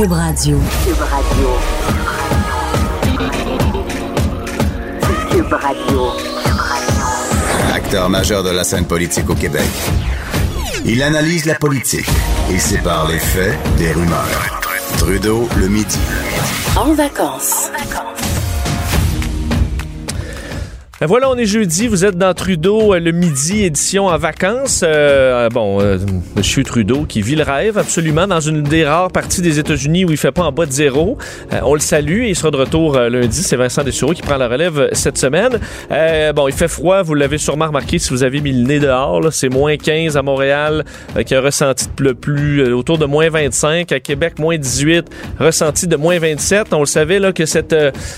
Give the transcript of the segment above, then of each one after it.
Cube Radio. Cube Radio. Cube Radio. Acteur majeur de la scène politique au Québec. Il analyse la politique et sépare les faits des rumeurs. Trudeau le midi. En vacances. Ben voilà, on est jeudi, vous êtes dans Trudeau euh, le midi, édition en vacances. Euh, bon, euh, Monsieur Trudeau qui vit le rêve absolument dans une des rares parties des États-Unis où il fait pas en bas de zéro. Euh, on le salue et il sera de retour lundi. C'est Vincent Dessureau qui prend la relève cette semaine. Bon, il fait froid, vous l'avez sûrement remarqué si vous avez mis le nez dehors. C'est moins 15 à Montréal, avec un ressenti le plus autour de moins 25. À Québec, moins 18, ressenti de moins 27. On le savait là que cette,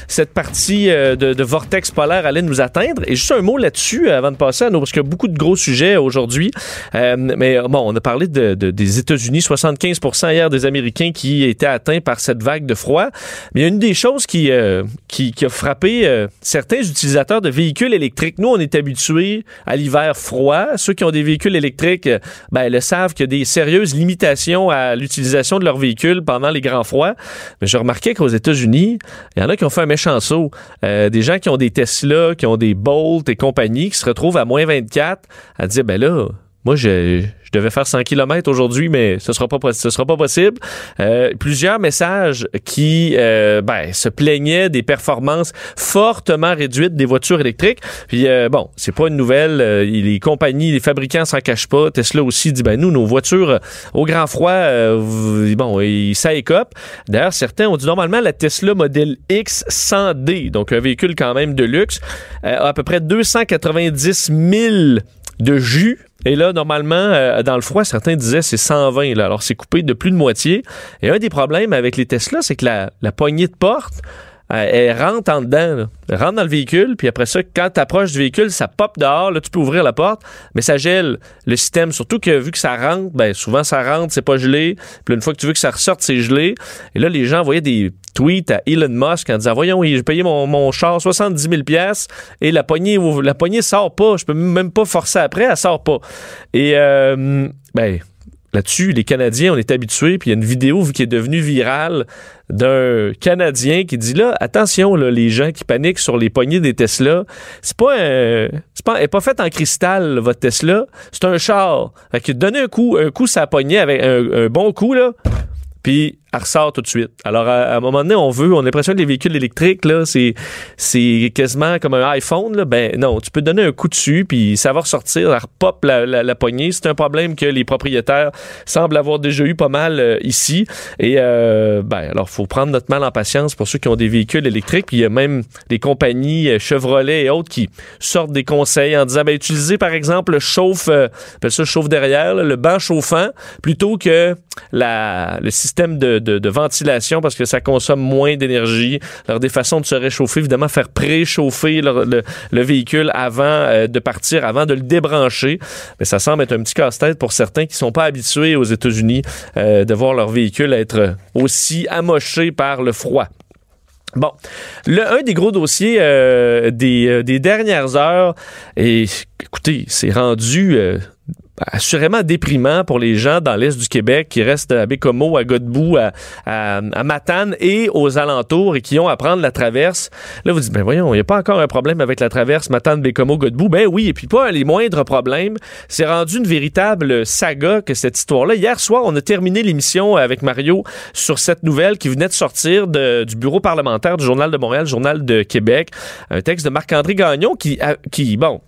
cette partie de, de vortex polaire allait nous Et juste un mot là-dessus euh, avant de passer à nous, parce qu'il y a beaucoup de gros sujets aujourd'hui. Euh, mais bon, on a parlé de, de- des États-Unis, 75 hier des Américains qui étaient atteints par cette vague de froid. Mais il y a une des choses qui, euh, qui, a frappé euh, certains utilisateurs de véhicules électriques. Nous, on est habitués à l'hiver froid. Ceux qui ont des véhicules électriques, euh, ben, le savent qu'il y a des sérieuses limitations à l'utilisation de leurs véhicules pendant les grands froids. Mais j'ai remarqué qu'aux États-Unis, il y en a qui ont fait un méchant saut. Euh, des gens qui ont des Tesla, qui ont des Bolt et compagnie, qui se retrouvent à moins 24 à dire, ben là, moi, je, je devais faire 100 km aujourd'hui, mais ce sera pas ce sera pas possible. Euh, plusieurs messages qui euh, ben, se plaignaient des performances fortement réduites des voitures électriques. Puis euh, bon, c'est pas une nouvelle. euh, les compagnies, les fabricants s'en cachent pas. Tesla aussi dit ben nous, nos voitures euh, au grand froid, euh, bon, ils- ça écope. D'ailleurs, certains ont dit normalement la Tesla modèle X 100D, donc un véhicule quand même de luxe, a à peu près 290 000 de jus. Et là, normalement, euh, dans le froid, certains disaient c'est 120. Là. Alors, c'est coupé de plus de moitié. Et un des problèmes avec les Tesla, c'est que la, la poignée de porte, elle rentre en dedans. là. Elle rentre dans le véhicule, puis après ça, quand tu approches du véhicule, ça pop dehors. Là, tu peux ouvrir la porte, mais ça gèle le système. Surtout que vu que ça rentre, ben souvent ça rentre, c'est pas gelé. Puis une fois que tu veux que ça ressorte, c'est gelé. Et là, les gens envoyaient des tweets à Elon Musk en disant Voyons, j'ai payé mon, mon char 70 000 et la poignée, la poignée sort pas. Je peux même pas forcer après, elle sort pas. Et euh, ben là-dessus, les Canadiens, on est habitués. Puis il y a une vidéo qui est devenue virale d'un Canadien qui dit là, attention, là, les gens qui paniquent sur les poignées des Tesla, c'est pas un, c'est pas, elle est pas faite en cristal, votre Tesla, c'est un char. Fait que donnez un coup, un coup ça poignée avec un, un bon coup, là, puis elle ressort tout de suite. Alors, à, un moment donné, on veut, on a l'impression que les véhicules électriques, là, c'est, c'est quasiment comme un iPhone, là. Ben, non, tu peux donner un coup dessus, puis ça va ressortir, elle repop la, la, la poignée. C'est un problème que les propriétaires semblent avoir déjà eu pas mal euh, ici. Et, euh, ben, alors, faut prendre notre mal en patience pour ceux qui ont des véhicules électriques. Puis il y a même des compagnies euh, Chevrolet et autres qui sortent des conseils en disant, ben, utilisez, par exemple, le chauffe, euh, appelle ça chauffe derrière, là, le banc chauffant, plutôt que la, le système de, de, ventilation parce que ça consomme moins d'énergie. Alors, des façons de se réchauffer, évidemment, faire préchauffer le, le, le véhicule avant euh, de partir, avant de le débrancher. Mais ça semble être un petit casse-tête pour certains qui sont pas habitués aux États-Unis euh, de voir leur véhicule être aussi amoché par le froid. Bon, un des gros dossiers euh, des, dernières heures, et écoutez, c'est rendu assurément déprimant pour les gens dans l'est du Québec qui restent à Bécomo, à Godbout, à, à, Matane et aux alentours et qui ont à prendre la traverse. Là, vous dites, ben voyons, il n'y a pas encore un problème avec la traverse Matane, Bécomo, Godbout. Ben oui, et puis pas les moindres problèmes. C'est rendu une véritable saga que cette histoire-là. Hier soir, on a terminé l'émission avec Mario sur cette nouvelle qui venait de sortir du bureau parlementaire du Journal de Montréal, Journal de Québec. Un texte de Marc-André Gagnon qui, qui bon,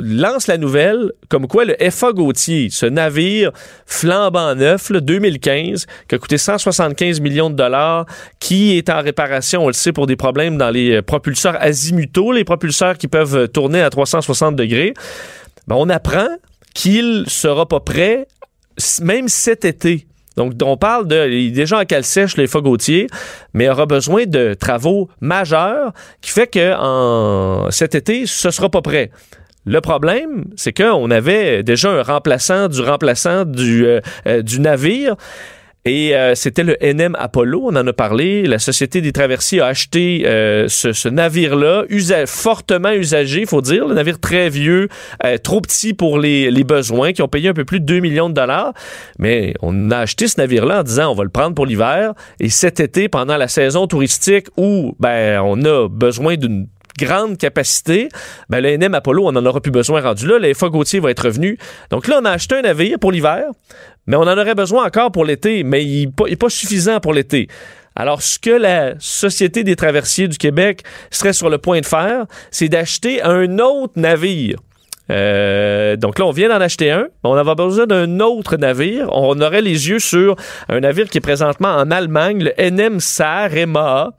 lance la nouvelle comme quoi le FA Gauthier, ce navire flambant neuf, là, 2015, qui a coûté 175 millions de dollars, qui est en réparation, on le sait, pour des problèmes dans les propulseurs azimutaux, les propulseurs qui peuvent tourner à 360 degrés, ben, on apprend qu'il sera pas prêt même cet été. Donc, on parle de. Il est déjà en cale sèche, les Gautier, mais aura besoin de travaux majeurs qui fait que en, cet été, ce sera pas prêt. Le problème, c'est qu'on avait déjà un remplaçant du remplaçant du, euh, euh, du navire. Et euh, c'était le NM Apollo, on en a parlé. La Société des traversiers a acheté ce, navire-là, fortement usagé, faut dire, le navire très vieux, trop petit pour les, les, besoins, qui ont payé un peu plus de 2 millions de dollars. Mais on a acheté ce navire-là en disant on va le prendre pour l'hiver. Et cet été, pendant la saison touristique où ben on a besoin d'une grande capacité, ben, le NM Apollo, on n'en aura plus besoin rendu là. Le FA Gauthier va être revenu. Donc là, on a acheté un navire pour l'hiver, mais on en aurait besoin encore pour l'été, mais il n'est pas, suffisant pour l'été. Alors, ce que la Société des traversiers du Québec serait sur le point de faire, c'est d'acheter un autre navire. Euh, donc là, on vient d'en acheter un. On avait besoin d'un autre navire. On aurait les yeux sur un navire qui est présentement en Allemagne, le NM Sarema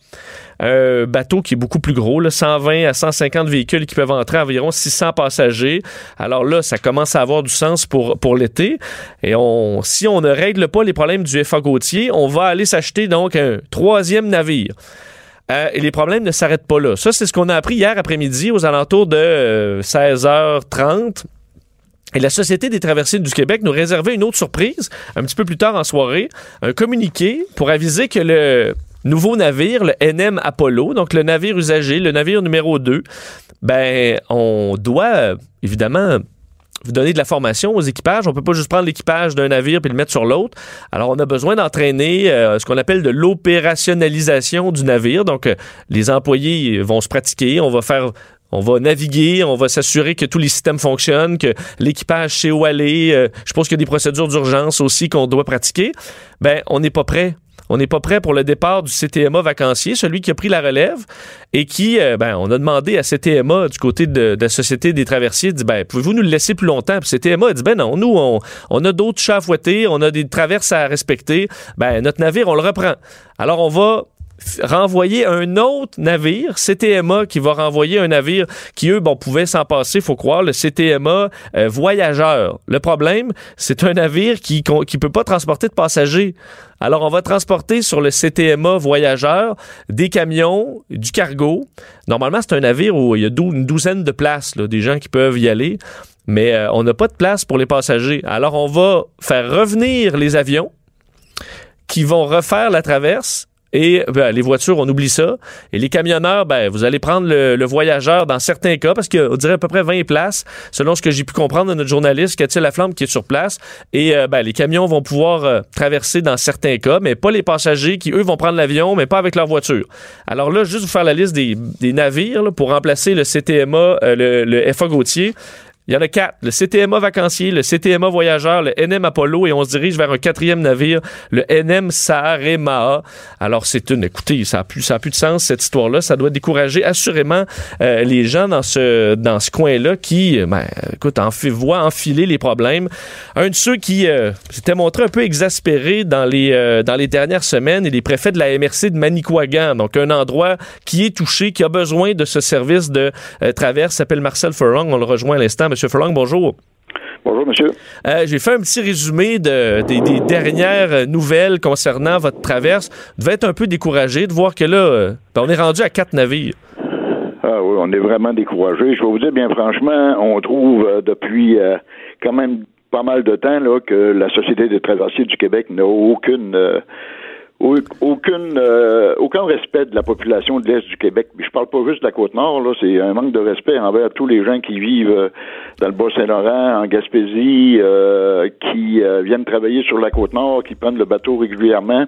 un bateau qui est beaucoup plus gros, là, 120 à 150 véhicules qui peuvent entrer, environ 600 passagers. Alors là, ça commence à avoir du sens pour, pour l'été. Et on, si on ne règle pas les problèmes du FA Gautier, on va aller s'acheter donc un troisième navire. Euh, et les problèmes ne s'arrêtent pas là. Ça, c'est ce qu'on a appris hier après-midi aux alentours de 16h30. Euh, et la Société des traversiers du Québec nous réservait une autre surprise un petit peu plus tard en soirée, un communiqué pour aviser que le nouveau navire, le NM Apollo, donc le navire usagé, le navire numéro 2, ben, on doit évidemment vous donner de la formation aux équipages. On peut pas juste prendre l'équipage d'un navire puis le mettre sur l'autre. Alors, on a besoin d'entraîner euh, ce qu'on appelle de l'opérationnalisation du navire. Donc, euh, les employés vont se pratiquer. On va faire on va naviguer, on va s'assurer que tous les systèmes fonctionnent, que l'équipage sait où aller. Euh, je pense qu'il y a des procédures d'urgence aussi qu'on doit pratiquer. Ben, on n'est pas prêt on n'est pas prêt pour le départ du CTMA vacancier, celui qui a pris la relève et qui, euh, ben, on a demandé à CTMA du côté de, la Société des traversiers, dit, ben, pouvez-vous nous le laisser plus longtemps? Puis CTMA a dit, ben non, nous, on, on a d'autres chats à fouetter, on a des traverses à respecter. Ben, notre navire, on le reprend. Alors, on va renvoyer un autre navire, CTMA, qui va renvoyer un navire qui, eux, bon, pouvaient s'en passer, faut croire, le CTMA euh, voyageur. Le problème, c'est un navire qui ne peut pas transporter de passagers. Alors, on va transporter sur le CTMA voyageur des camions, du cargo. Normalement, c'est un navire où il y a une douzaine de places, là, des gens qui peuvent y aller, mais euh, on n'a pas de place pour les passagers. Alors, on va faire revenir les avions qui vont refaire la traverse et ben, les voitures, on oublie ça. Et les camionneurs, ben, vous allez prendre le, voyageur dans certains cas, parce qu'on dirait à peu près 20 places, selon ce que j'ai pu comprendre de notre journaliste, Cathy Laflamme, qui est sur place. Et euh, ben, les camions vont pouvoir euh, traverser dans certains cas, mais pas les passagers qui, eux, vont prendre l'avion, mais pas avec leur voiture. Alors là, juste vous faire la liste des, navires pour remplacer le CTMA, euh, le, le FA Gautier. Il y en a quatre. Le CTMA vacancier, le CTMA voyageur, le NM Apollo et on se dirige vers un quatrième navire, le NM Saarema. Alors c'est une, écoutez, ça a plus, plus de sens cette histoire-là. Ça doit décourager assurément euh, les gens dans ce dans ce coin-là qui, euh, ben, écoute, en voient enfiler les problèmes. Un de ceux qui euh, s'était montré un peu exaspéré dans les dans les dernières semaines est les préfets de la MRC de Manicouagan, donc un endroit qui est touché, qui a besoin de ce service de traverse. S'appelle Marcel Furlong. On le rejoint à l'instant. Monsieur Furlong, bonjour. Bonjour, monsieur. Euh, j'ai fait un petit résumé de, des, dernières nouvelles concernant votre traverse. Vous devez être un peu découragé de voir que là, euh, ben, on est rendu à quatre navires. Ah oui, on est vraiment découragé. Je vais vous dire, bien franchement, on trouve euh, depuis quand même pas mal de temps là, que la Société des traversiers du Québec n'a aucune aucune, euh, aucun respect de la population de l'Est du Québec. Je parle pas juste de la Côte-Nord, là, c'est un manque de respect envers tous les gens qui vivent euh, dans le Bas-Saint-Laurent, en Gaspésie, euh, qui viennent travailler sur la Côte-Nord, qui prennent le bateau régulièrement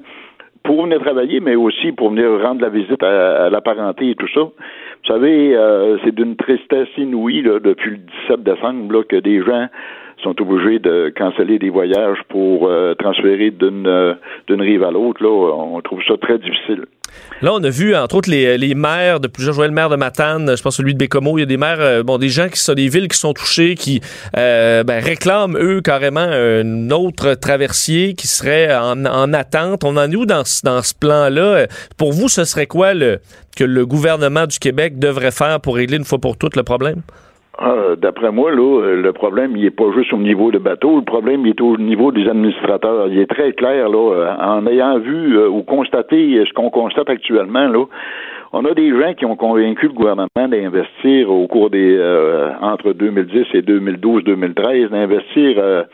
pour venir travailler, mais aussi pour venir rendre la visite à, la parenté et tout ça. Vous savez, c'est d'une tristesse inouïe là, depuis le 17 décembre là, que des gens sont obligés de canceller des voyages pour euh, transférer d'une euh, d'une rive à l'autre. Là, on trouve ça très difficile. Là, on a vu, entre autres, les, les maires de plusieurs. Je le maire de Matane, je pense celui de Bécomo. Il y a des maires, euh, bon, des gens qui sont des villes qui sont touchées, qui ben, réclament, eux, carrément un autre traversier qui serait en, en attente. On en est où dans, dans ce plan-là? Pour vous, ce serait quoi le, que le gouvernement du Québec devrait faire pour régler une fois pour toutes le problème? Ah, d'après moi, là, euh, le problème, il est pas juste au niveau de bateau, le problème, il est au niveau des administrateurs. Il est très clair, là, euh, en ayant vu euh, ou constaté ce qu'on constate actuellement, là, on a des gens qui ont convaincu le gouvernement d'investir au cours des entre 2010 et 2012-2013, d'investir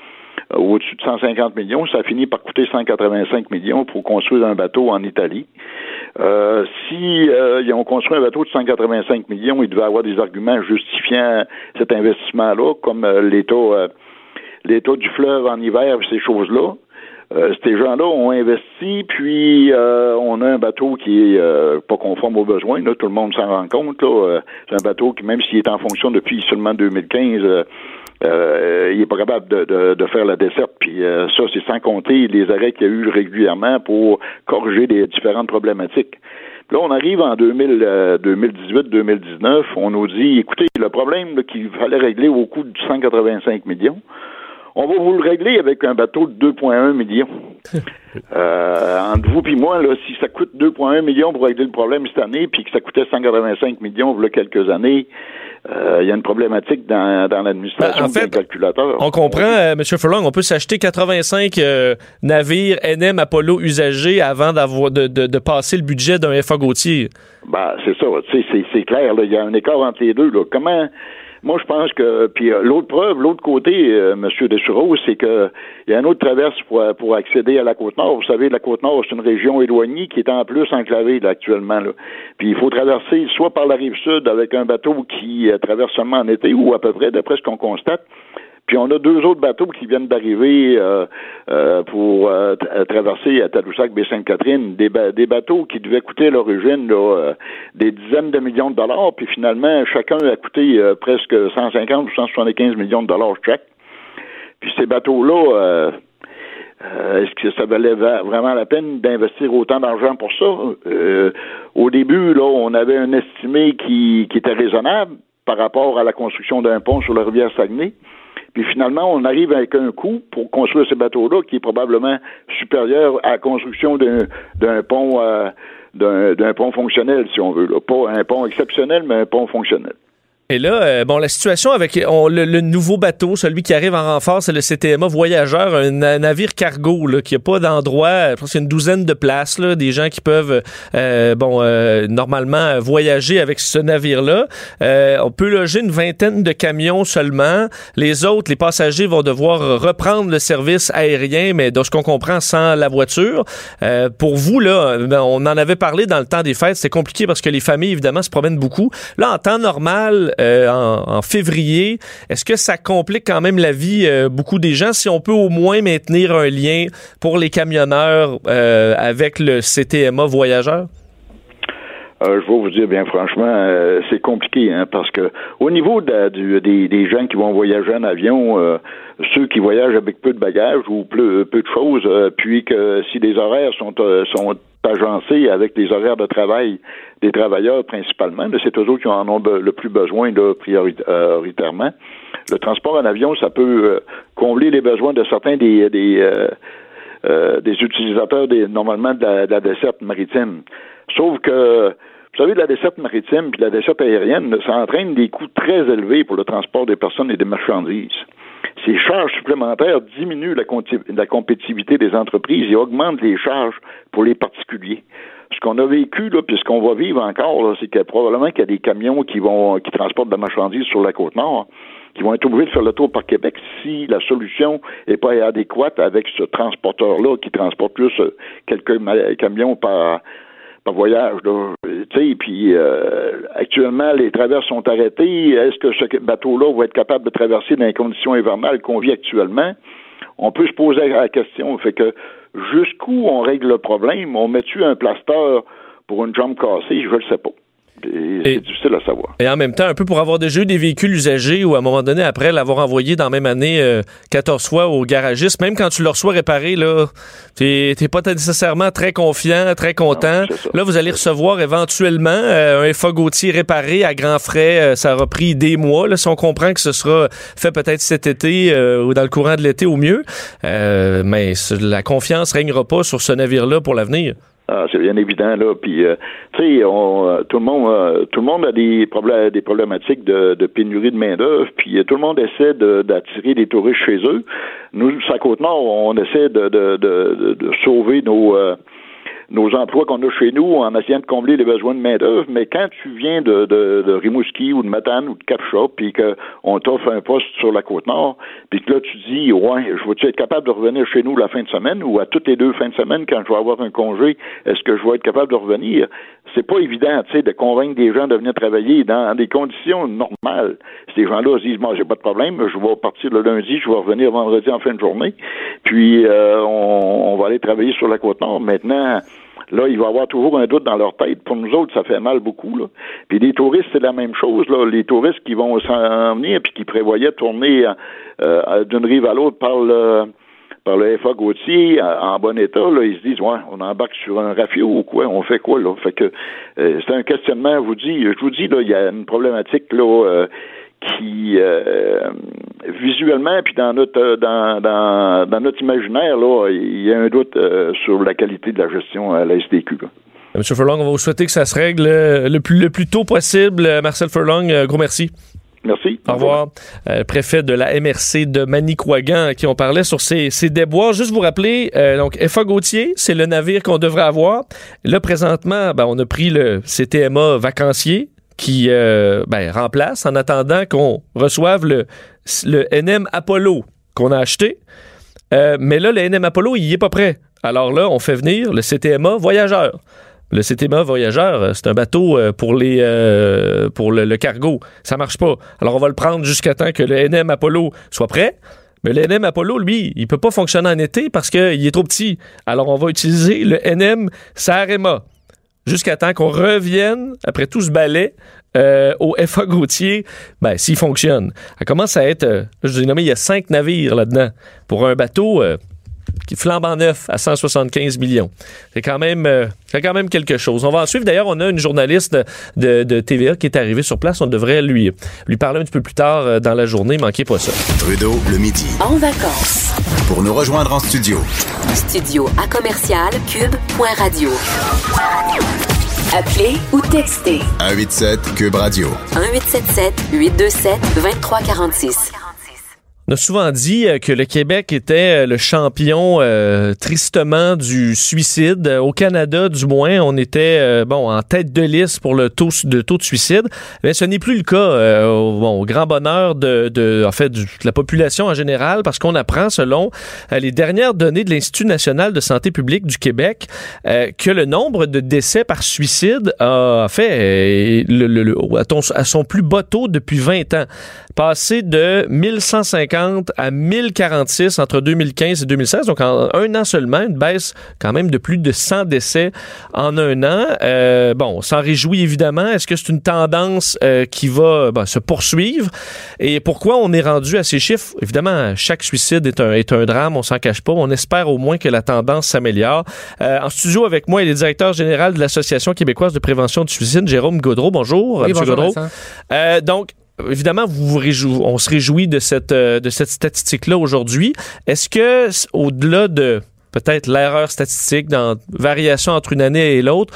au-dessus de 150 millions. Ça a fini par coûter 185 millions pour construire un bateau en Italie. Euh, si euh, ils ont construit un bateau de 185 millions, ils devaient avoir des arguments justifiant cet investissement-là, comme euh, l'état l'état du fleuve en hiver, ces choses-là. ces gens-là ont investi, puis on a un bateau qui est pas conforme aux besoins. Là, tout le monde s'en rend compte. c'est un bateau qui, même s'il est en fonction depuis seulement 2015, euh, il est pas capable de, de, faire la desserte. Puis euh, ça, c'est sans compter les arrêts qu'il y a eu régulièrement pour corriger des différentes problématiques. là, on arrive en 2018-2019, euh, on nous dit, écoutez, le problème qu'il fallait régler au coût de 185 millions, on va vous le régler avec un bateau de 2,1 millions. euh, entre vous et moi, là, si ça coûte 2,1 millions pour régler le problème cette année, puis que ça coûtait 185 millions il y a quelques années, euh, il y a une problématique dans, dans l'administration ben, des calculateurs. On comprend, euh, M. Furlong, on peut s'acheter 85 euh, navires NM Apollo usagés avant d'avoir de, de, de, passer le budget d'un FA Gauthier. Ben, c'est ça, c'est clair, il y a un écart entre les deux. Là. Comment moi, je pense que puis euh, l'autre preuve, l'autre côté, euh, Monsieur Dessureau, c'est que il y a une autre traverse pour, pour accéder à la côte nord. Vous savez, la côte nord, c'est une région éloignée qui est en plus enclavée actuellement. Là. Puis il faut traverser soit par la rive sud avec un bateau qui euh, traverse seulement en été ou à peu près, d'après ce qu'on constate, puis on a deux autres bateaux qui viennent d'arriver euh, euh, pour euh, traverser à Tadoussac, Baie-Sainte-Catherine, des, bateaux qui devaient coûter à l'origine des dizaines de millions de dollars, puis finalement chacun a coûté presque 150 ou 175 millions de dollars chaque. Puis ces bateaux-là, est-ce que ça valait vraiment la peine d'investir autant d'argent pour ça? au début, là, on avait un estimé qui était raisonnable par rapport à la construction d'un pont sur la rivière Saguenay. Puis finalement, on arrive avec un coût pour construire ces bateaux-là qui est probablement supérieur à la construction d'un pont euh, d'un pont fonctionnel, si on veut. Là. Pas un pont exceptionnel, mais un pont fonctionnel. Et là, euh, bon, la situation avec le, nouveau bateau, celui qui arrive en renfort, c'est le CTMA Voyageur, un, navire cargo là, qui n'a pas d'endroit. Je pense qu'il y a une douzaine de places, là, des gens qui peuvent, euh, bon, euh, normalement voyager avec ce navire-là. on peut loger une vingtaine de camions seulement. Les autres, les passagers vont devoir reprendre le service aérien, mais de ce qu'on comprend, sans la voiture. pour vous, là, ben, on en avait parlé dans le temps des fêtes. C'est compliqué parce que les familles, évidemment, se promènent beaucoup. Là, en temps normal, euh, en, février. Est-ce que ça complique quand même la vie euh, beaucoup des gens? Si on peut au moins maintenir un lien pour les camionneurs euh, avec le CTMA voyageur? je vais vous dire bien franchement, c'est compliqué hein, parce que au niveau des, gens qui vont voyager en avion, ceux qui voyagent avec peu de bagages ou peu, de choses, puis que si les horaires sont, sont agencés avec les horaires de travail des travailleurs principalement. C'est eux qui en ont le plus besoin prioritairement. Le transport en avion, ça peut euh, combler les besoins de certains des, des, euh, euh, des utilisateurs des, normalement de la, desserte maritime. Sauf que vous savez, la desserte maritime puis la desserte aérienne, ça entraîne des coûts très élevés pour le transport des personnes et des marchandises. Ces charges supplémentaires diminuent la, compétitivité des entreprises et augmentent les charges pour les particuliers ce qu'on a vécu, là, puis ce qu'on va vivre encore, c'est que probablement qu'il y a des camions qui vont qui transportent de la marchandise sur la côte nord qui vont être obligés de faire le tour par Québec si la solution n'est pas adéquate avec ce transporteur-là qui transporte plus euh, quelques camions par par voyage. Tu puis euh, actuellement, les traverses sont arrêtées. Est-ce que ce bateau-là va être capable de traverser dans les conditions hivernales qu'on vit actuellement? On peut se poser la question. Fait que jusqu'où on règle le problème? On met-tu un plaster pour une jambe cassée? Je ne le sais pas. C'est difficile à savoir. Et en même temps, un peu pour avoir déjà eu des véhicules usagés ou à un moment donné, après l'avoir envoyé dans la même année 14 euh, fois au garagiste, même quand tu le reçois réparé, là, t'es pas nécessairement très confiant, très content. là, vous allez recevoir éventuellement euh, un FA Gautier réparé à grands frais. Euh, ça aura pris des mois. Là, si on comprend que ce sera fait peut-être cet été ou dans le courant de l'été au mieux. mais la confiance régnera pas sur ce navire-là pour l'avenir. Ah, c'est bien évident là. Puis, euh, tu sais, euh, tout le monde, euh, tout le monde a des problèmes, des problématiques de, de pénurie de main d'œuvre. Puis tout le monde essaie d'attirer des touristes chez eux. Nous, à Côte Nord, on essaie de, de, de, de sauver nos nos emplois qu'on a chez nous en essayant de combler les besoins de main-d'œuvre, mais quand tu viens de, de, de Rimouski ou de Matane ou de Capcha, puis qu'on t'offre un poste sur la Côte-Nord, puis que là, tu dis, ouais, je vais-tu être capable de revenir chez nous la fin de semaine ou à toutes les deux fins de semaine quand je vais avoir un congé, est-ce que je vais être capable de revenir? C'est pas évident, tu sais, de convaincre des gens de venir travailler dans des conditions normales. Ces gens-là se disent, moi, j'ai pas de problème, je vais partir le lundi, je vais revenir vendredi en fin de journée, puis euh, on, on va aller travailler sur la Côte-Nord. Maintenant, Là, il va y avoir toujours un doute dans leur tête. Pour nous autres, ça fait mal beaucoup. Là. Puis les touristes, c'est la même chose. Là. Les touristes qui vont s'en venir puis qui prévoyaient tourner euh, d'une rive à l'autre par le par le FA Gauthier en bon état, là, ils se disent ouais, on embarque sur un rafio ou quoi, on fait quoi là? Fait que euh, c'est un questionnement, je vous dis, je vous dis, là, il y a une problématique là euh, qui euh, visuellement puis dans notre euh, dans, dans, dans, notre imaginaire là, il y a un doute euh, sur la qualité de la gestion à la SDQ. Monsieur Furlong, on va vous souhaiter que ça se règle le plus, le plus tôt possible. Marcel Furlong, gros merci. Merci. Au revoir. préfet de la MRC de Manicouagan à qui on parlait sur ces, ces déboires. Juste vous rappeler, donc FA Gauthier, c'est le navire qu'on devrait avoir. Là, présentement, ben, on a pris le CTMA vacancier qui euh, ben, remplace en attendant qu'on reçoive le, NM Apollo qu'on a acheté. Euh, mais là, le NM Apollo, il n'y est pas prêt. Alors là, on fait venir le CTMA Voyageur. Le CTMA Voyageur, euh, c'est un bateau pour le, cargo. Ça marche pas. Alors on va le prendre jusqu'à temps que le NM Apollo soit prêt. Mais le NM Apollo, lui, il peut pas fonctionner en été parce qu'il est trop petit. Alors on va utiliser le NM Sarema jusqu'à temps qu'on revienne, après tout ce balai, euh, au FA Gautier, ben, s'il fonctionne. Ça commence à être, euh, je vous ai nommé, il y a cinq navires là-dedans. Pour un bateau euh, qui flambe en neuf à 175 millions. C'est quand même, c'est quand même quelque chose. On va en suivre. D'ailleurs, on a une journaliste de, de, TVA qui est arrivée sur place. On devrait lui, lui parler un petit peu plus tard dans la journée. Manquez pas ça. Trudeau, le midi. En vacances. Pour nous rejoindre en studio. Studio à commercial cube.radio. Appelez ou textez. 187 Cube Radio. 1877 827 2346. On a souvent dit euh, que le Québec était euh, le champion euh, tristement du suicide. Au Canada, du moins, on était bon en tête de liste pour le taux de taux de suicide. Mais ce n'est plus le cas. au, grand bonheur de, de en fait de la population en général, parce qu'on apprend selon les dernières données de l'Institut national de santé publique du Québec que le nombre de décès par suicide a fait le, à son plus bas taux depuis 20 ans, passé de 1150 à 1046 entre 2015 et 2016. Donc, en un an seulement, une baisse quand même de plus de 100 décès en un an. Euh, bon, on s'en réjouit évidemment. Est-ce que c'est une tendance euh, qui va ben, se poursuivre? Et pourquoi on est rendu à ces chiffres? Évidemment, chaque suicide est un, est un drame, on s'en cache pas. On espère au moins que la tendance s'améliore. Euh, en studio avec moi, il est directeur général de l'Association québécoise de prévention du suicide, Jérôme Gaudreau. Bonjour, oui, bonjour, Gaudreau. donc, évidemment, vous vous on se réjouit de cette, euh, de cette statistique-là aujourd'hui. Est-ce que, au-delà de peut-être l'erreur statistique dans variation entre une année et l'autre,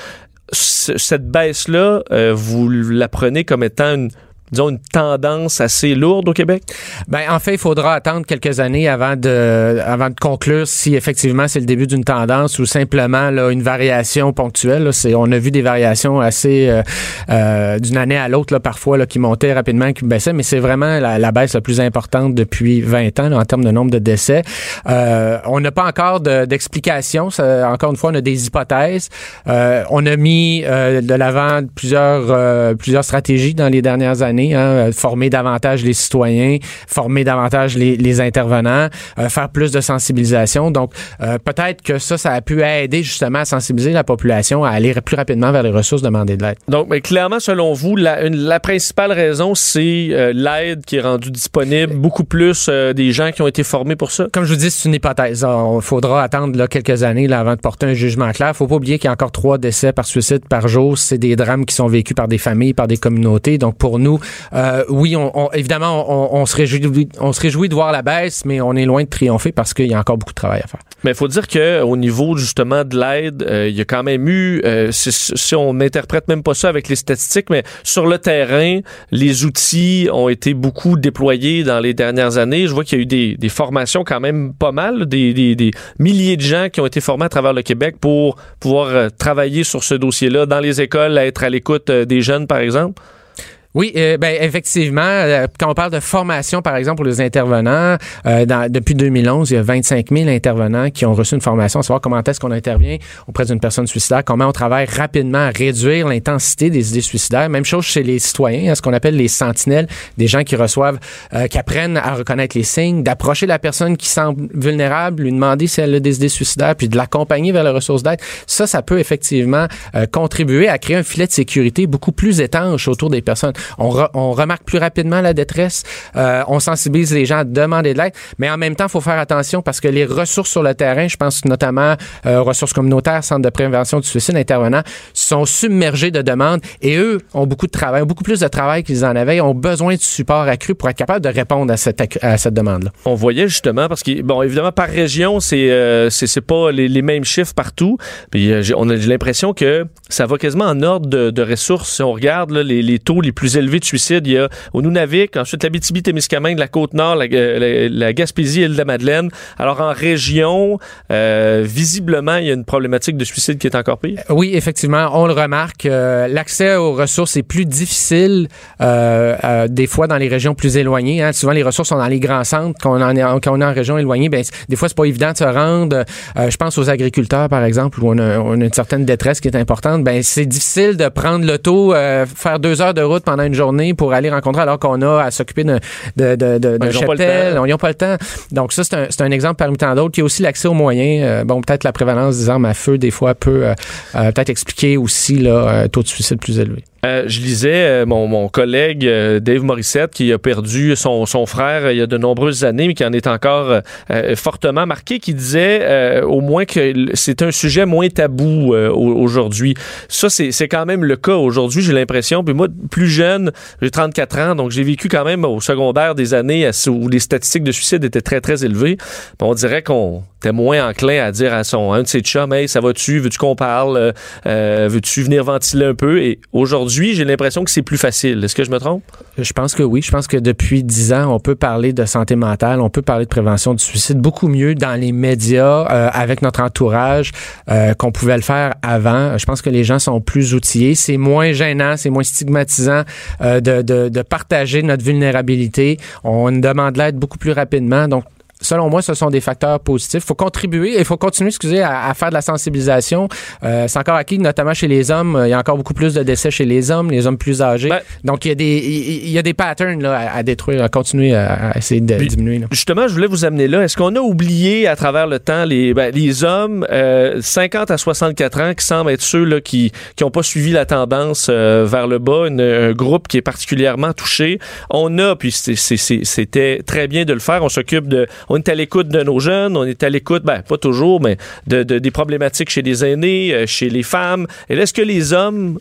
cette baisse-là, euh, vous la prenez comme étant une, disons, une tendance assez lourde au Québec? Ben, en fait, il faudra attendre quelques années avant de, avant de conclure si effectivement c'est le début d'une tendance ou simplement là, une variation ponctuelle. C'est, on a vu des variations assez euh, euh, d'une année à l'autre là, parfois là, qui montaient rapidement, qui baissaient, mais c'est vraiment la, baisse la plus importante depuis 20 ans là, en termes de nombre de décès. Euh, on n'a pas encore de, d'explication. encore une fois, on a des hypothèses. Euh, on a mis euh, de l'avant plusieurs, plusieurs stratégies dans les dernières années Hein, former davantage les citoyens, former davantage les, intervenants, euh, faire plus de sensibilisation. Donc, euh, peut-être que ça, ça a pu aider justement à sensibiliser la population à aller plus rapidement vers les ressources demandées de l'aide. Donc, mais clairement, selon vous, la, la principale raison, c'est euh, l'aide qui est rendue disponible, beaucoup plus des gens qui ont été formés pour ça? Comme je vous dis, c'est une hypothèse. Il faudra attendre là, quelques années là, avant de porter un jugement clair. faut pas oublier qu'il y a encore trois décès par suicide par jour. C'est des drames qui sont vécus par des familles, par des communautés. Donc, pour nous, Euh, oui, on, on- évidemment, on, on se réjouit, de voir la baisse, mais on est loin de triompher parce qu'il y a encore beaucoup de travail à faire. Mais il faut dire que au niveau justement de l'aide, euh, il y a quand même eu, euh, si, on n'interprète même pas ça avec les statistiques, mais sur le terrain, les outils ont été beaucoup déployés dans les dernières années. Je vois qu'il y a eu des, des formations quand même pas mal, des, des, des milliers de gens qui ont été formés à travers le Québec pour pouvoir travailler sur ce dossier-là dans les écoles, être à l'écoute des jeunes, par exemple. Oui, euh, ben effectivement, euh, quand on parle de formation, par exemple, pour les intervenants, euh, dans- depuis 2011, il y a 25 000 intervenants qui ont reçu une formation à savoir comment est-ce qu'on intervient auprès d'une personne suicidaire, comment on travaille rapidement à réduire l'intensité des idées suicidaires. Même chose chez les citoyens, hein, ce qu'on appelle les sentinelles, des gens qui reçoivent, euh, qui apprennent à reconnaître les signes, d'approcher la personne qui semble vulnérable, lui demander si elle a des idées suicidaires, puis de l'accompagner vers les ressources d'aide. Ça, ça peut effectivement euh, contribuer à créer un filet de sécurité beaucoup plus étanche autour des personnes. On, re- on remarque plus rapidement la détresse, euh, on sensibilise les gens à demander de l'aide, mais en même temps, il faut faire attention parce que les ressources sur le terrain, je pense notamment euh, ressources communautaires, centres de prévention du suicide, intervenants, sont submergés de demandes et eux ont beaucoup de travail, beaucoup plus de travail qu'ils en avaient, ont besoin de support accru pour être capable de répondre à cette, à cette demande-là. On voyait justement parce que bon évidemment par région c'est euh, c'est pas les, mêmes chiffres partout. Puis euh, on a l'impression que ça va quasiment en ordre de, ressources. Si on regarde les taux les plus de suicide, il y a au Nunavik, ensuite l'Abitibi-Témiscamingue, la Côte-Nord, la, la, la Gaspésie, et de la Madeleine. Alors en région, euh, visiblement il y a une problématique de suicide qui est encore pire. Oui, effectivement, on le remarque. euh, L'accès aux ressources est plus difficile euh, euh, des fois dans les régions plus éloignées. hein. Souvent, les ressources sont dans les grands centres. Quand on, est, en région éloignée, c- des fois, c'est pas évident de se rendre. Euh, je pense aux agriculteurs, par exemple, où on a, une certaine détresse qui est importante. Ben, c'est difficile de prendre l'auto, euh, faire deux heures de route pendant une journée pour aller rencontrer, alors qu'on a à s'occuper de, de, de, de, de ils le n'ont pas le temps. Donc ça, c'est un, c'est un exemple parmi tant d'autres. Il y a aussi l'accès aux moyens. Euh, bon, peut-être la prévalence des armes à feu, des fois, peut euh, euh, peut-être expliquer aussi un taux de suicide plus élevé. Euh, je lisais euh, mon, collègue euh, Dave Morissette qui a perdu son, frère il y a de nombreuses années, mais qui en est encore fortement marqué, qui disait au moins que c'est un sujet moins tabou au- aujourd'hui. Ça, c'est quand même le cas aujourd'hui, j'ai l'impression. Puis moi, plus jeune, j'ai 34 ans, donc j'ai vécu quand même au secondaire des années où les statistiques de suicide étaient très, très élevées. On dirait qu'on était moins enclin à dire à son un de ses chums, hey, ça va-tu, veux-tu qu'on parle, veux-tu venir ventiler un peu? Et aujourd'hui, j'ai l'impression que c'est plus facile. Est-ce que je me trompe? Je pense que oui. Je pense que depuis dix ans, on peut parler de santé mentale, on peut parler de prévention du suicide beaucoup mieux dans les médias, euh, avec notre entourage, euh, qu'on pouvait le faire avant. Je pense que les gens sont plus outillés. C'est moins gênant, c'est moins stigmatisant euh, de, partager notre vulnérabilité. On demande de l'aide beaucoup plus rapidement. Donc, Selon moi, ce sont des facteurs positifs. Il faut contribuer, il faut continuer, excusez, à, à faire de la sensibilisation. Euh, c'est encore acquis, notamment chez les hommes. Il y a encore beaucoup plus de décès chez les hommes, les hommes plus âgés. Ben- Donc, il y a des, il y a des patterns là, à, à détruire, à continuer à, à essayer de Puis- diminuer. là. Justement, je voulais vous amener là. Est-ce qu'on a oublié à travers le temps les, ben, les hommes euh, 50 à 64 ans qui semblent être ceux là, qui n'ont pas suivi la tendance euh, vers le bas, une- un groupe qui est particulièrement touché? On a, puis c'est- c'est- c'est- c'était très bien de le faire, on s'occupe de... On est à l'écoute de nos jeunes, on est à l'écoute, ben pas toujours, mais de, de- des problématiques chez les aînés, euh, chez les femmes. Et là, est-ce que les hommes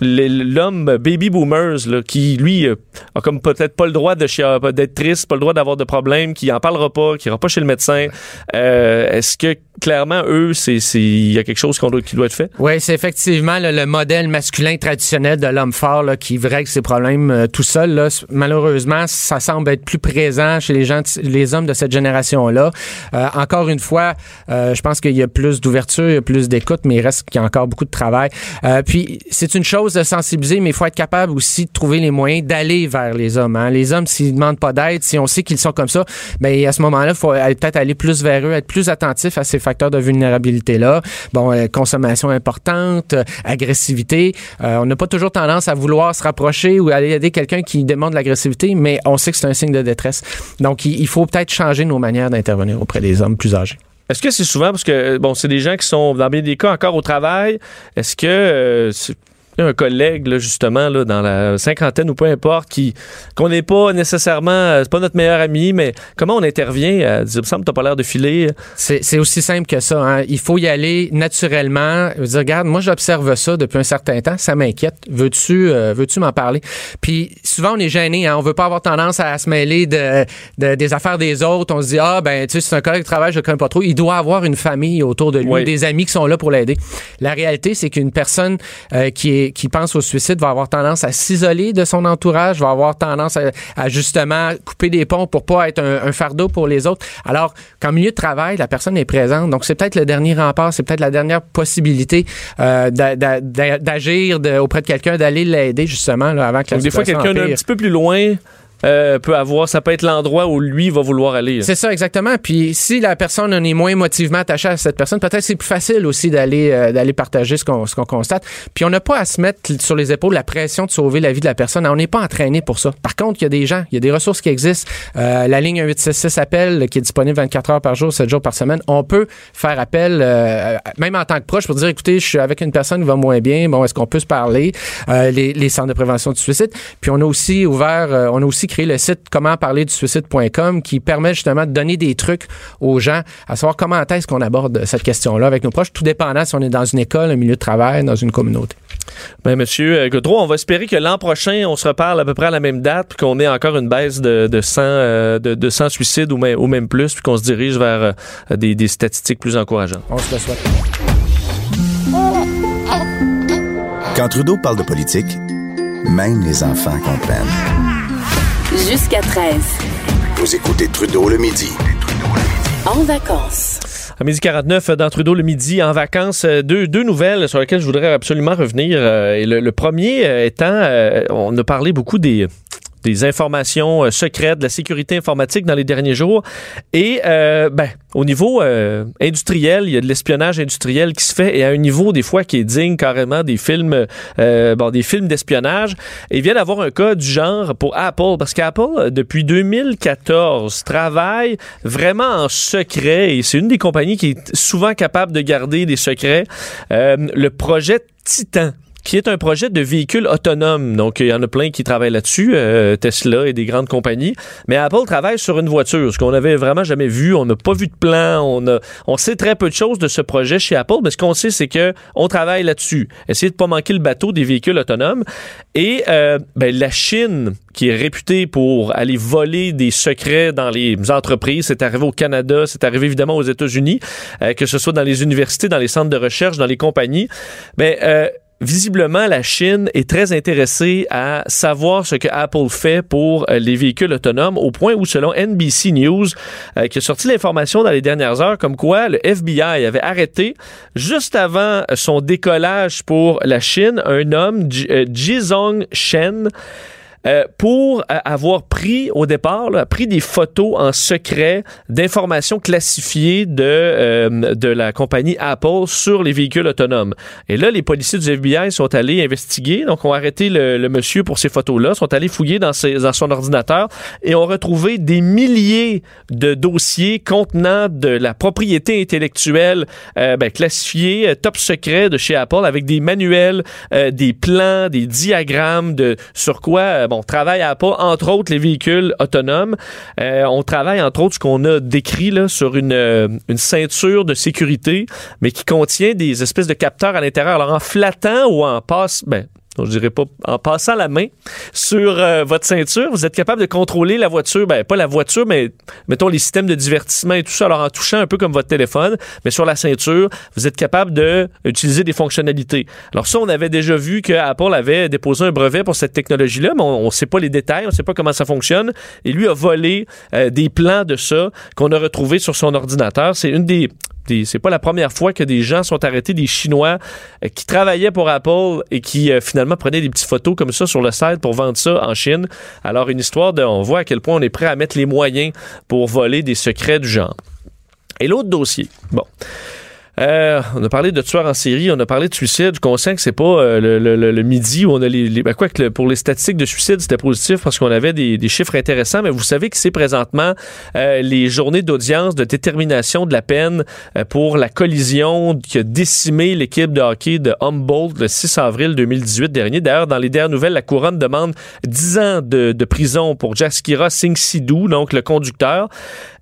l'homme baby boomers là, qui lui euh, a comme peut-être pas le droit de d'être triste, pas le droit d'avoir de problème, qui en parlera pas, qui ira pas chez le médecin. Euh, Est-ce que clairement eux, c'est il y a quelque chose qui doit être fait? Oui, c'est effectivement là, le modèle masculin traditionnel de l'homme fort là, qui règle ses problèmes euh, tout seul. Là. Malheureusement, ça semble être plus présent chez les gens, les hommes de cette génération-là. Euh, encore une fois, euh, je pense qu'il y a plus d'ouverture, il y a plus d'écoute, mais il reste qu'il y a encore beaucoup de travail. Euh, puis, c'est une chose de sensibiliser, mais il faut être capable aussi de trouver les moyens d'aller vers les hommes. hein. Les hommes, s'ils demandent pas d'aide, si on sait qu'ils sont comme ça, ben à ce moment-là, il faut peut-être aller plus vers eux, être plus attentif à ces facteurs de vulnérabilité-là. Bon, euh, consommation importante, euh, agressivité. Euh, on n'a pas toujours tendance à vouloir se rapprocher ou aller aider quelqu'un qui demande de l'agressivité, mais on sait que c'est un signe de détresse. Donc, il, faut peut-être changer nos manières d'intervenir auprès des hommes plus âgés. Est-ce que c'est souvent parce que bon, c'est des gens qui sont dans bien des cas encore au travail. Est-ce que euh, un collègue, là, justement, là, dans la cinquantaine ou peu importe, qui qu'on n'est pas nécessairement, euh, c'est pas notre meilleur ami, mais comment on intervient à dire, me semble, t'as pas l'air de filer. C'est aussi simple que ça. Hein. Il faut y aller naturellement. Dire, regarde, moi, j'observe ça depuis un certain temps. Ça m'inquiète. Veux-tu euh, veux-tu m'en parler? Puis souvent, on est gêné. Hein. On veut pas avoir tendance à se mêler de, des affaires des autres. On se dit, ah, ben, tu sais, c'est un collègue de travail, je connais pas trop. Il doit avoir une famille autour de lui, des amis qui sont là pour l'aider. La réalité, c'est qu'une personne euh, qui est qui pense au suicide va avoir tendance à s'isoler de son entourage, va avoir tendance à, justement couper des ponts pour pas être un, fardeau pour les autres. Alors qu'en milieu de travail, la personne est présente. Donc c'est peut-être le dernier rempart, c'est peut-être la dernière possibilité euh, d'agir auprès de quelqu'un, d'aller l'aider justement là, avant que la Donc, Des fois, quelqu'un un petit peu plus loin euh, peut avoir, ça peut être l'endroit où lui va vouloir aller. C'est ça exactement. Puis si la personne en est moins motivement attachée à cette personne, peut-être c'est plus facile aussi d'aller euh, d'aller partager ce qu'on ce constate. Puis on n'a pas à se mettre sur les épaules la pression de sauver la vie de la personne. On n'est pas entraîné pour ça. Par contre, il y a des gens, il y a des ressources qui existent. Euh, la ligne 1866 appel qui est disponible 24 heures par jour, 7 jours par semaine. On peut faire appel même en tant que proche pour dire écoutez, je suis avec une personne qui va moins bien. Bon, est-ce qu'on peut se parler? Les, les centres de prévention du suicide. Puis on a aussi ouvert, on a aussi créé le site comment parler du suicide.com qui permet justement de donner des trucs aux gens à savoir comment est-ce qu'on aborde cette question-là avec nos proches, tout dépendant si on est dans une école, un milieu de travail, dans une communauté. Ben, monsieur euh, Godreau, on va espérer que l'an prochain, on se reparle à peu près à la même date, puis qu'on ait encore une baisse de, de 100, euh, de, 100 suicides ou même, ou même plus, puis qu'on se dirige vers euh, des, des statistiques plus encourageantes. On se le souhaite. Quand Trudeau parle de politique, même les enfants comprennent. Jusqu'à 13. Vous écoutez Trudeau le midi. En vacances. À midi 49, dans Trudeau le midi, en vacances, euh, deux, deux nouvelles sur lesquelles je voudrais absolument revenir. Euh, et le, premier euh, étant, on a parlé beaucoup des des informations secrètes, de la sécurité informatique dans les derniers jours. Et ben, au niveau euh, industriel, il y a de l'espionnage industriel qui se fait et à un niveau des fois qui est digne carrément des films, euh, bon, des films d'espionnage. Et il vient d'avoir un cas du genre pour Apple parce qu'Apple depuis 2014 travaille vraiment en secret et c'est une des compagnies qui est souvent capable de garder des secrets. Euh, le projet Titan qui est un projet de véhicule autonome. Donc, il y en a plein qui travaillent là-dessus, euh, Tesla et des grandes compagnies. Mais Apple travaille sur une voiture, ce qu'on n'avait vraiment jamais vu. On n'a pas vu de plan. On, a, on sait très peu de choses de ce projet chez Apple, mais ce qu'on sait, c'est que on travaille là-dessus. Essayer de pas manquer le bateau des véhicules autonomes. Et euh, ben, la Chine, qui est réputée pour aller voler des secrets dans les entreprises, c'est arrivé au Canada, c'est arrivé évidemment aux États-Unis, euh, que ce soit dans les universités, dans les centres de recherche, dans les compagnies. Ben, visiblement, la Chine est très intéressée à savoir ce que Apple fait pour euh, les véhicules autonomes, au point où, selon NBC News, euh, qui a sorti l'information dans les dernières heures, comme quoi le FBI avait arrêté, juste avant son décollage pour la Chine, un homme, euh, Jizong Shen, euh, pour euh, avoir pris au départ, là, pris des photos en secret d'informations classifiées de, euh, de la compagnie Apple sur les véhicules autonomes. Et là, les policiers du FBI sont allés investiguer, donc ont arrêté le, le monsieur pour ces photos-là, sont allés fouiller dans, ses, dans son ordinateur et ont retrouvé des milliers de dossiers contenant de la propriété intellectuelle ben, classifiée, top secret de chez Apple, avec des manuels, des plans, des diagrammes de sur quoi on travaille à pas, entre autres, les véhicules autonomes. Euh, on travaille, entre autres, ce qu'on a décrit là, sur une, euh, une ceinture de sécurité, mais qui contient des espèces de capteurs à l'intérieur. Alors, en flattant ou en passe, ben, je dirais pas en passant la main sur euh, votre ceinture, vous êtes capable de contrôler la voiture, ben pas la voiture, mais mettons les systèmes de divertissement et tout ça. Alors en touchant un peu comme votre téléphone, mais sur la ceinture, vous êtes capable de utiliser des fonctionnalités. Alors ça, on avait déjà vu que Apple avait déposé un brevet pour cette technologie-là, mais on, ne sait pas les détails, on sait pas comment ça fonctionne. Et lui a volé euh, des plans de ça qu'on a retrouvé sur son ordinateur. C'est une des c'est pas la première fois que des gens sont arrêtés, des Chinois euh, qui travaillaient pour Apple et qui euh, finalement prenaient des petites photos comme ça sur le site pour vendre ça en Chine. Alors une histoire de, on voit à quel point on est prêt à mettre les moyens pour voler des secrets du genre. Et l'autre dossier, bon. Euh, on a parlé de tueurs en série, on a parlé de suicide. Je conscient que c'est pas euh, le, le- le- midi où on a les, les- ben, quoi que le- pour les statistiques de suicide c'était positif parce qu'on avait des, des chiffres intéressants. Mais vous savez que c'est présentement euh, les journées d'audience de détermination de la peine euh, pour la collision qui a décimé l'équipe de hockey de Humboldt le 6 avril 2018 dernier. D'ailleurs, dans les dernières nouvelles, la couronne demande 10 ans de, de prison pour Jaskira Singh Sidhu, donc le conducteur.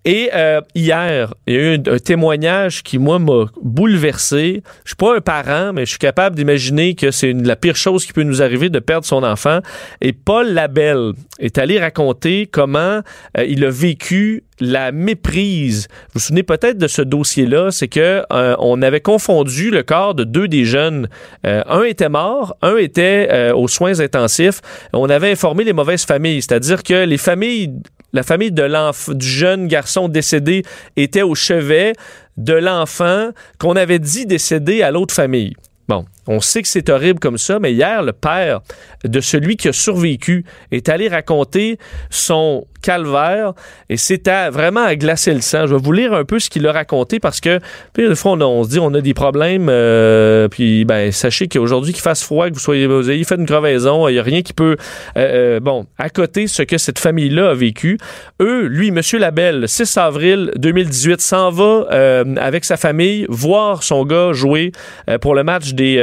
Et euh, hier, il y a eu un, témoignage qui, moi, m'a bouleversé. Je suis pas un parent, mais je suis capable d'imaginer que c'est la pire chose qui peut nous arriver de perdre son enfant. Et Paul Labelle est allé raconter comment euh, il a vécu la méprise. Vous vous souvenez peut-être de ce dossier-là, c'est que euh, on avait confondu le corps de deux des jeunes. Euh, un était mort, un était aux soins intensifs. On avait informé les mauvaises familles, c'est-à-dire que les familles la famille de du jeune garçon décédé était au chevet de l'enfant qu'on avait dit décédé à l'autre famille. Bon, on sait que c'est horrible comme ça, mais hier, le père de celui qui a survécu est allé raconter son calvaire et c'était vraiment à glacer le sang. Je vais vous lire un peu ce qu'il a raconté parce que, puis, fois, on, se dit on a des problèmes, euh, puis ben, sachez qu'aujourd'hui qu'il fasse froid, que vous soyez, vous ayez fait une crevaison, il n'y a rien qui peut, euh, euh, bon, à côté ce que cette famille-là a vécu. Eux, lui, Monsieur Labelle, le 6 avril 2018, s'en va avec sa famille voir son gars jouer pour le match des,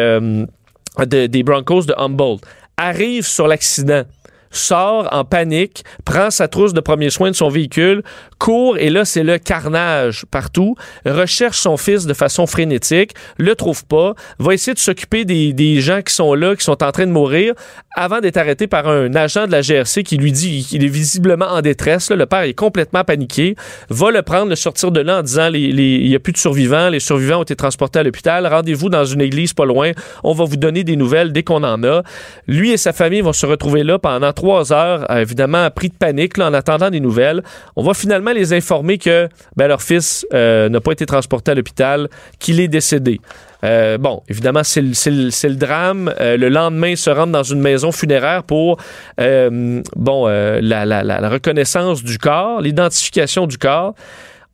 de- des Broncos de Humboldt. Arrive sur l'accident sort en panique, prend sa trousse de premiers soins de son véhicule, court et là c'est le carnage partout, recherche son fils de façon frénétique, le trouve pas, va essayer de s'occuper des, des gens qui sont là, qui sont en train de mourir, avant d'être arrêté par un agent de la GRC qui lui dit qu'il est visiblement en détresse. le père est complètement paniqué, va le prendre, le sortir de là en disant il n'y a plus de survivants, les survivants ont été transportés à l'hôpital, rendez-vous dans une église pas loin, on va vous donner des nouvelles dès qu'on en a. Lui et sa famille vont se retrouver là pendant trois heures, évidemment pris de panique là, en attendant des nouvelles. On va finalement les informer que ben, leur fils euh, n'a pas été transporté à l'hôpital, qu'il est décédé. Euh, bon, évidemment, c'est le, drame. Euh, le lendemain, ils se rendent dans une maison funéraire pour bon la- la reconnaissance du corps, l'identification du corps.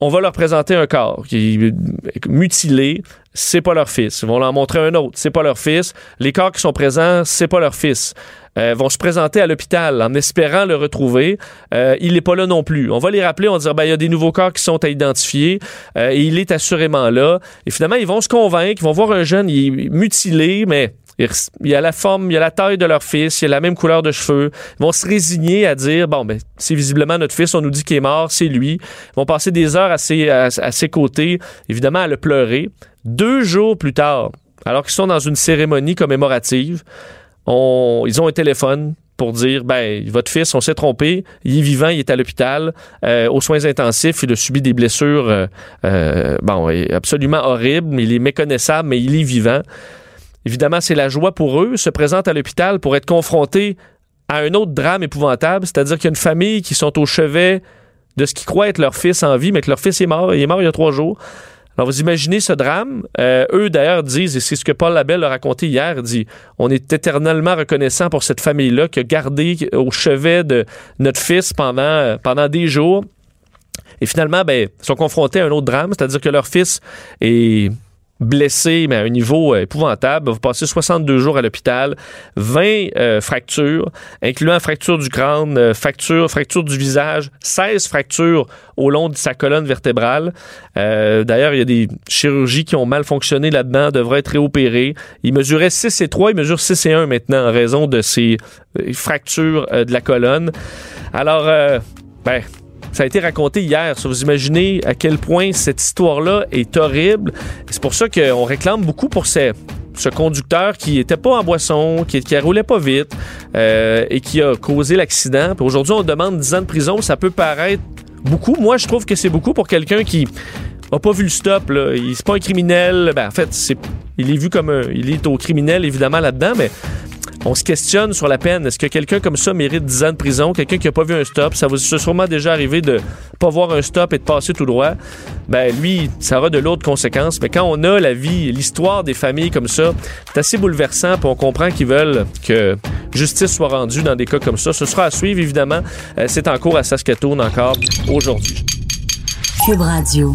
On va leur présenter un corps qui est mutilé, c'est pas leur fils. Ils vont leur montrer un autre, c'est pas leur fils. Les corps qui sont présents, c'est pas leur fils. Euh, vont se présenter à l'hôpital en espérant le retrouver. Euh, il n'est pas là non plus. On va les rappeler, on va dire ben, il y a des nouveaux corps qui sont à identifier euh, il est assurément là. Et finalement, ils vont se convaincre, ils vont voir un jeune, il est mutilé, mais il il a la forme, il a la taille de leur fils, il a la même couleur de cheveux. Ils vont se résigner à dire bon ben c'est visiblement notre fils, on nous dit qu'il est mort, c'est lui. Ils vont passer des heures à ses, à ses côtés, évidemment à le pleurer. Deux jours plus tard, alors qu'ils sont dans une cérémonie commémorative, ils ont un téléphone pour dire ben votre fils on s'est trompé il est vivant il est à l'hôpital euh, aux soins intensifs il a subi des blessures euh, euh, bon absolument horribles mais il est méconnaissable mais il est vivant. Évidemment c'est la joie pour eux se présentent à l'hôpital pour être confrontés à un autre drame épouvantable c'est-à-dire qu'il y a une famille qui sont au chevet de ce qu'ils croient être leur fils en vie mais que leur fils est mort il est mort il y a trois jours alors, vous imaginez ce drame. Euh, eux, d'ailleurs, disent, et c'est ce que Paul Labelle a raconté hier, dit, on est éternellement reconnaissant pour cette famille-là qui a gardé au chevet de notre fils pendant, euh, pendant des jours. Et finalement, ben, ils sont confrontés à un autre drame, c'est-à-dire que leur fils est blessé, mais à un niveau euh, épouvantable. Va passer 62 jours à l'hôpital, 20 euh, fractures, incluant fracture du crâne, euh, fracture, fracture du visage, 16 fractures au long de sa colonne vertébrale. D'ailleurs, il y a des chirurgies qui ont mal fonctionné là-dedans, devraient être réopérées. Il mesurait 6 et 3, il mesure 6 et 1 maintenant en raison de ces fractures de la colonne. Alors, ben, ça a été raconté hier. Ça, vous imaginez à quel point cette histoire-là est horrible. C'est pour ça qu'on réclame beaucoup pour ce conducteur qui était pas en boisson, qui, roulait pas vite euh, et qui a causé l'accident. Aujourd'hui, on demande 10 ans de prison. Ça peut paraître beaucoup. Moi, je trouve que c'est beaucoup pour quelqu'un qui a pas vu le stop. Là. Il c'est pas un criminel. Ben, en fait, il est vu comme un, il est au criminel évidemment là-dedans, mais on se questionne sur la peine. Est-ce que quelqu'un comme ça mérite 10 ans de prison? Quelqu'un qui a pas vu un stop, ça vous est sûrement déjà arrivé de pas voir un stop et de passer tout droit. Ben lui, ça aura de l'autre conséquences. Mais quand on a la vie, l'histoire des familles comme ça, c'est assez bouleversant. Puis on comprend qu'ils veulent que justice soit rendue dans des cas comme ça. Ce sera à suivre évidemment. Euh, c'est en cours à Saskatoon encore aujourd'hui. Cube Radio.